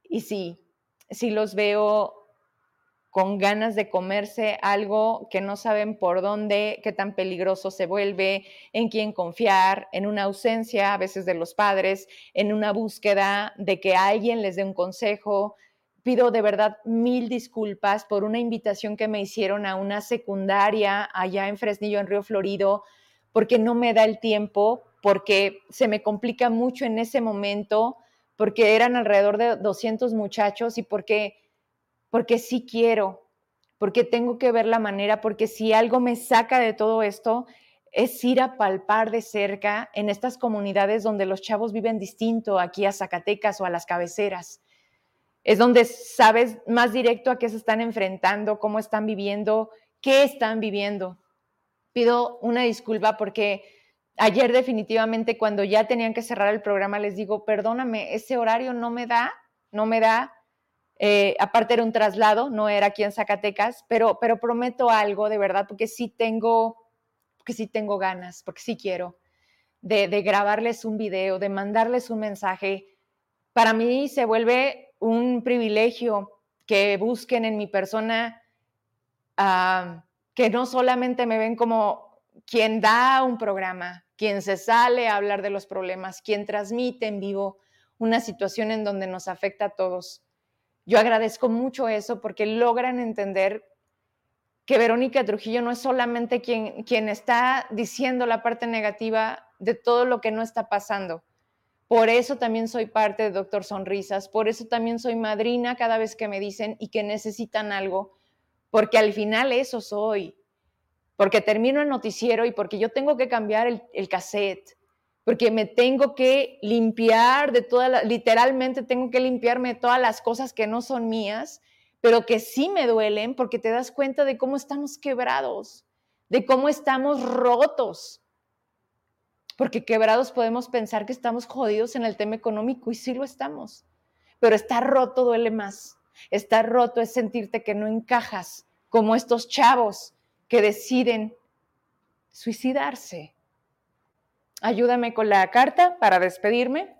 Y sí, sí los veo con ganas de comerse algo que no saben por dónde, qué tan peligroso se vuelve, en quién confiar, en una ausencia a veces de los padres, en una búsqueda de que alguien les dé un consejo. Pido de verdad mil disculpas por una invitación que me hicieron a una secundaria allá en Fresnillo, en Río Florido, porque no me da el tiempo, porque se me complica mucho en ese momento, porque eran alrededor de 200 muchachos y porque porque sí quiero, porque tengo que ver la manera, porque si algo me saca de todo esto, es ir a palpar de cerca en estas comunidades donde los chavos viven distinto, aquí a Zacatecas o a las cabeceras. Es donde sabes más directo a qué se están enfrentando, cómo están viviendo, qué están viviendo. Pido una disculpa porque ayer definitivamente cuando ya tenían que cerrar el programa les digo, perdóname, ese horario no me da, no me da, eh, aparte era un traslado, no era aquí en Zacatecas, pero, pero prometo algo de verdad, porque sí tengo, porque sí tengo ganas, porque sí quiero de, grabarles un video, de mandarles un mensaje para mí se vuelve un privilegio que busquen en mi persona, uh, que no solamente me ven como quien da un programa, quien se sale a hablar de los problemas, quien transmite en vivo una situación en donde nos afecta a todos. Yo agradezco mucho eso porque logran entender que Verónica Trujillo no es solamente quien, quien está diciendo la parte negativa de todo lo que no está pasando. Por eso también soy parte de Doctor Sonrisas, por eso también soy madrina cada vez que me dicen y que necesitan algo, porque al final eso soy, porque termino el noticiero y porque yo tengo que cambiar el, el cassette, porque me tengo que limpiar de todas, literalmente tengo que limpiarme de todas las cosas que no son mías pero que sí me duelen porque te das cuenta de cómo estamos quebrados, de cómo estamos rotos. Porque quebrados podemos pensar que estamos jodidos en el tema económico y sí lo estamos. Pero estar roto duele más. Estar roto es sentirte que no encajas, como estos chavos que deciden suicidarse. Ayúdame con la carta para despedirme.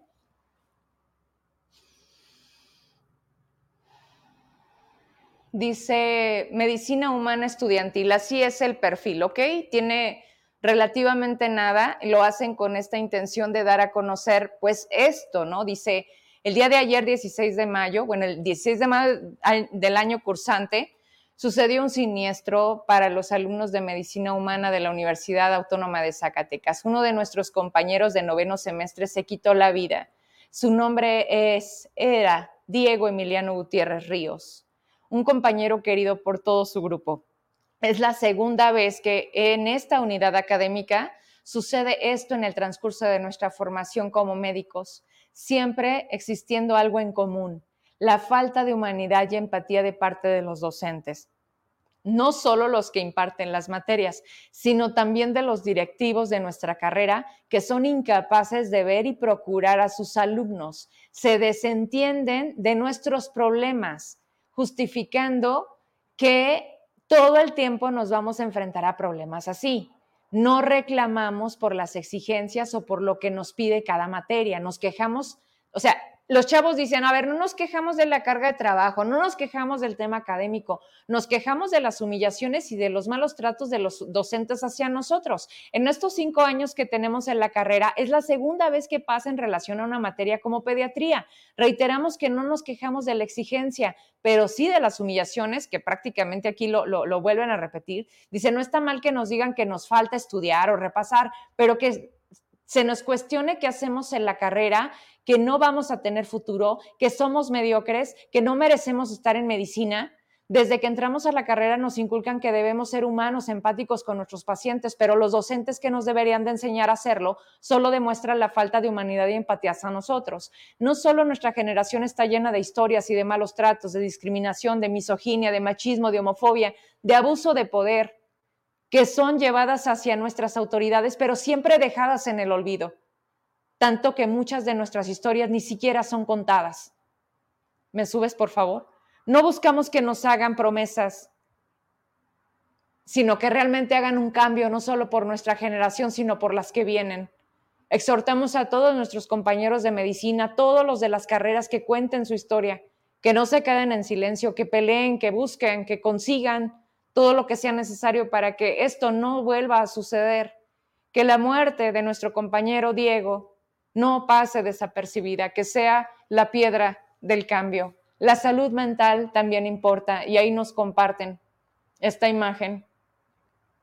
dice medicina humana estudiantil, así es el perfil, ¿ok? Tiene relativamente nada, lo hacen con esta intención de dar a conocer pues esto, ¿no? Dice, el día de ayer, 16 de mayo, bueno, el 16 de mayo del año cursante, sucedió un siniestro para los alumnos de medicina humana de la Universidad Autónoma de Zacatecas. Uno de nuestros compañeros de noveno semestre se quitó la vida. Su nombre es, era Diego Emiliano Gutiérrez Ríos un compañero querido por todo su grupo. Es la segunda vez que en esta unidad académica sucede esto en el transcurso de nuestra formación como médicos, siempre existiendo algo en común, la falta de humanidad y empatía de parte de los docentes. No solo los que imparten las materias, sino también de los directivos de nuestra carrera que son incapaces de ver y procurar a sus alumnos, se desentienden de nuestros problemas, justificando que todo el tiempo nos vamos a enfrentar a problemas así. No reclamamos por las exigencias o por lo que nos pide cada materia, nos quejamos, o sea, los chavos dicen, a ver, no nos quejamos de la carga de trabajo, no nos quejamos del tema académico, nos quejamos de las humillaciones y de los malos tratos de los docentes hacia nosotros. En estos cinco años que tenemos en la carrera, es la segunda vez que pasa en relación a una materia como pediatría. Reiteramos que no nos quejamos de la exigencia, pero sí de las humillaciones, que prácticamente aquí lo, lo vuelven a repetir. Dice, no está mal que nos digan que nos falta estudiar o repasar, pero que se nos cuestione qué hacemos en la carrera, que no vamos a tener futuro, que somos mediocres, que no merecemos estar en medicina. Desde que entramos a la carrera nos inculcan que debemos ser humanos, empáticos con nuestros pacientes, pero los docentes que nos deberían de enseñar a hacerlo solo demuestran la falta de humanidad y empatía a nosotros. No solo nuestra generación está llena de historias y de malos tratos, de discriminación, de misoginia, de machismo, de homofobia, de abuso de poder, que son llevadas hacia nuestras autoridades, pero siempre dejadas en el olvido, tanto que muchas de nuestras historias ni siquiera son contadas. ¿Me subes, por favor? No buscamos que nos hagan promesas, sino que realmente hagan un cambio, no solo por nuestra generación, sino por las que vienen. Exhortamos a todos nuestros compañeros de medicina, todos los de las carreras que cuenten su historia, que no se queden en silencio, que peleen, que busquen, que consigan, todo lo que sea necesario para que esto no vuelva a suceder, que la muerte de nuestro compañero Diego no pase desapercibida, que sea la piedra del cambio. La salud mental también importa y ahí nos comparten esta imagen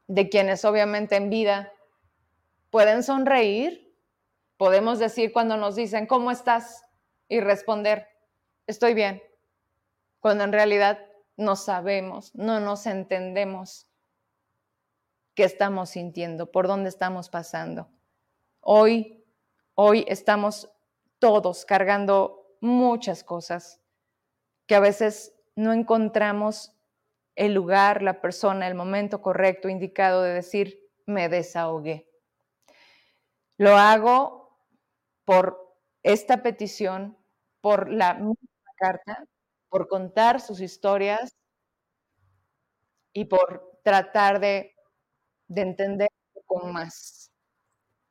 de quienes obviamente en vida pueden sonreír, podemos decir cuando nos dicen, ¿cómo estás? y responder, estoy bien, cuando en realidad no sabemos, no nos entendemos qué estamos sintiendo, por dónde estamos pasando. Hoy, hoy estamos todos cargando muchas cosas que a veces no encontramos el lugar, la persona, el momento correcto, indicado de decir, me desahogué. Lo hago por esta petición, por la misma carta, por contar sus historias y por tratar de, entender un poco más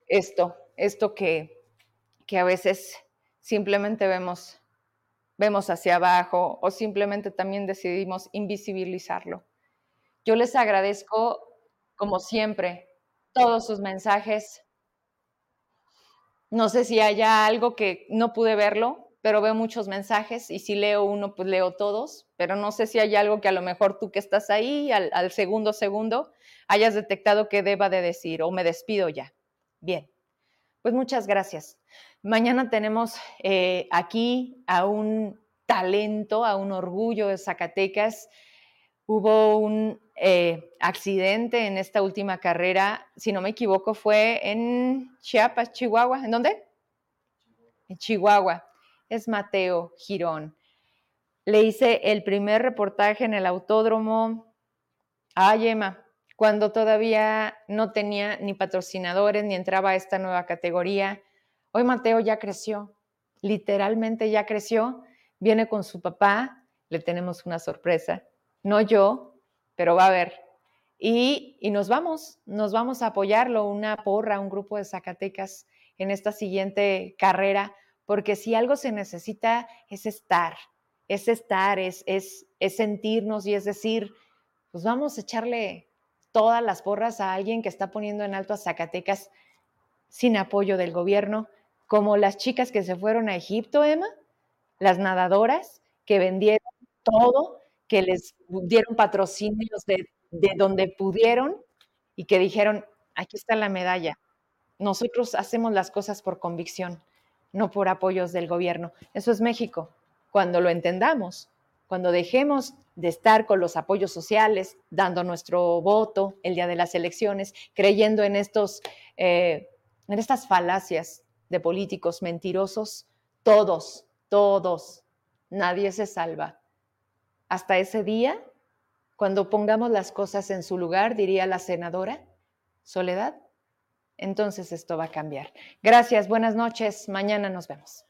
esto, esto que, que a veces simplemente vemos, vemos hacia abajo o simplemente también decidimos invisibilizarlo. Yo les agradezco, como siempre, todos sus mensajes. No sé si haya algo que no pude verlo, pero veo muchos mensajes y si leo uno, pues leo todos, pero no sé si hay algo que a lo mejor tú que estás ahí al, al segundo segundo hayas detectado que deba de decir o me despido ya. Bien, pues muchas gracias. Mañana tenemos eh, aquí a un talento, a un orgullo de Zacatecas. Hubo un eh, accidente en esta última carrera, si no me equivoco, fue en Chiapas, Chihuahua. ¿En dónde? En Chihuahua. Es Mateo Girón. Le hice el primer reportaje en el autódromo. Ay, Emma, cuando todavía no tenía ni patrocinadores ni entraba a esta nueva categoría. Hoy Mateo ya creció, literalmente ya creció, viene con su papá, le tenemos una sorpresa, no yo, pero va a ver. Y, y nos vamos, nos vamos a apoyarlo, una porra, un grupo de Zacatecas en esta siguiente carrera, porque si algo se necesita es estar, es estar, es, es, es sentirnos y es decir, pues vamos a echarle todas las porras a alguien que está poniendo en alto a Zacatecas sin apoyo del gobierno, como las chicas que se fueron a Egipto, Emma, las nadadoras que vendieron todo, que les dieron patrocinios de, de donde pudieron y que dijeron, aquí está la medalla. Nosotros hacemos las cosas por convicción, no por apoyos del gobierno. Eso es México. Cuando lo entendamos, cuando dejemos de estar con los apoyos sociales, dando nuestro voto el día de las elecciones, creyendo en, estos, eh, en estas falacias de políticos mentirosos, todos, todos, nadie se salva. Hasta ese día, cuando pongamos las cosas en su lugar, diría la senadora, Soledad, entonces esto va a cambiar. Gracias, buenas noches, mañana nos vemos.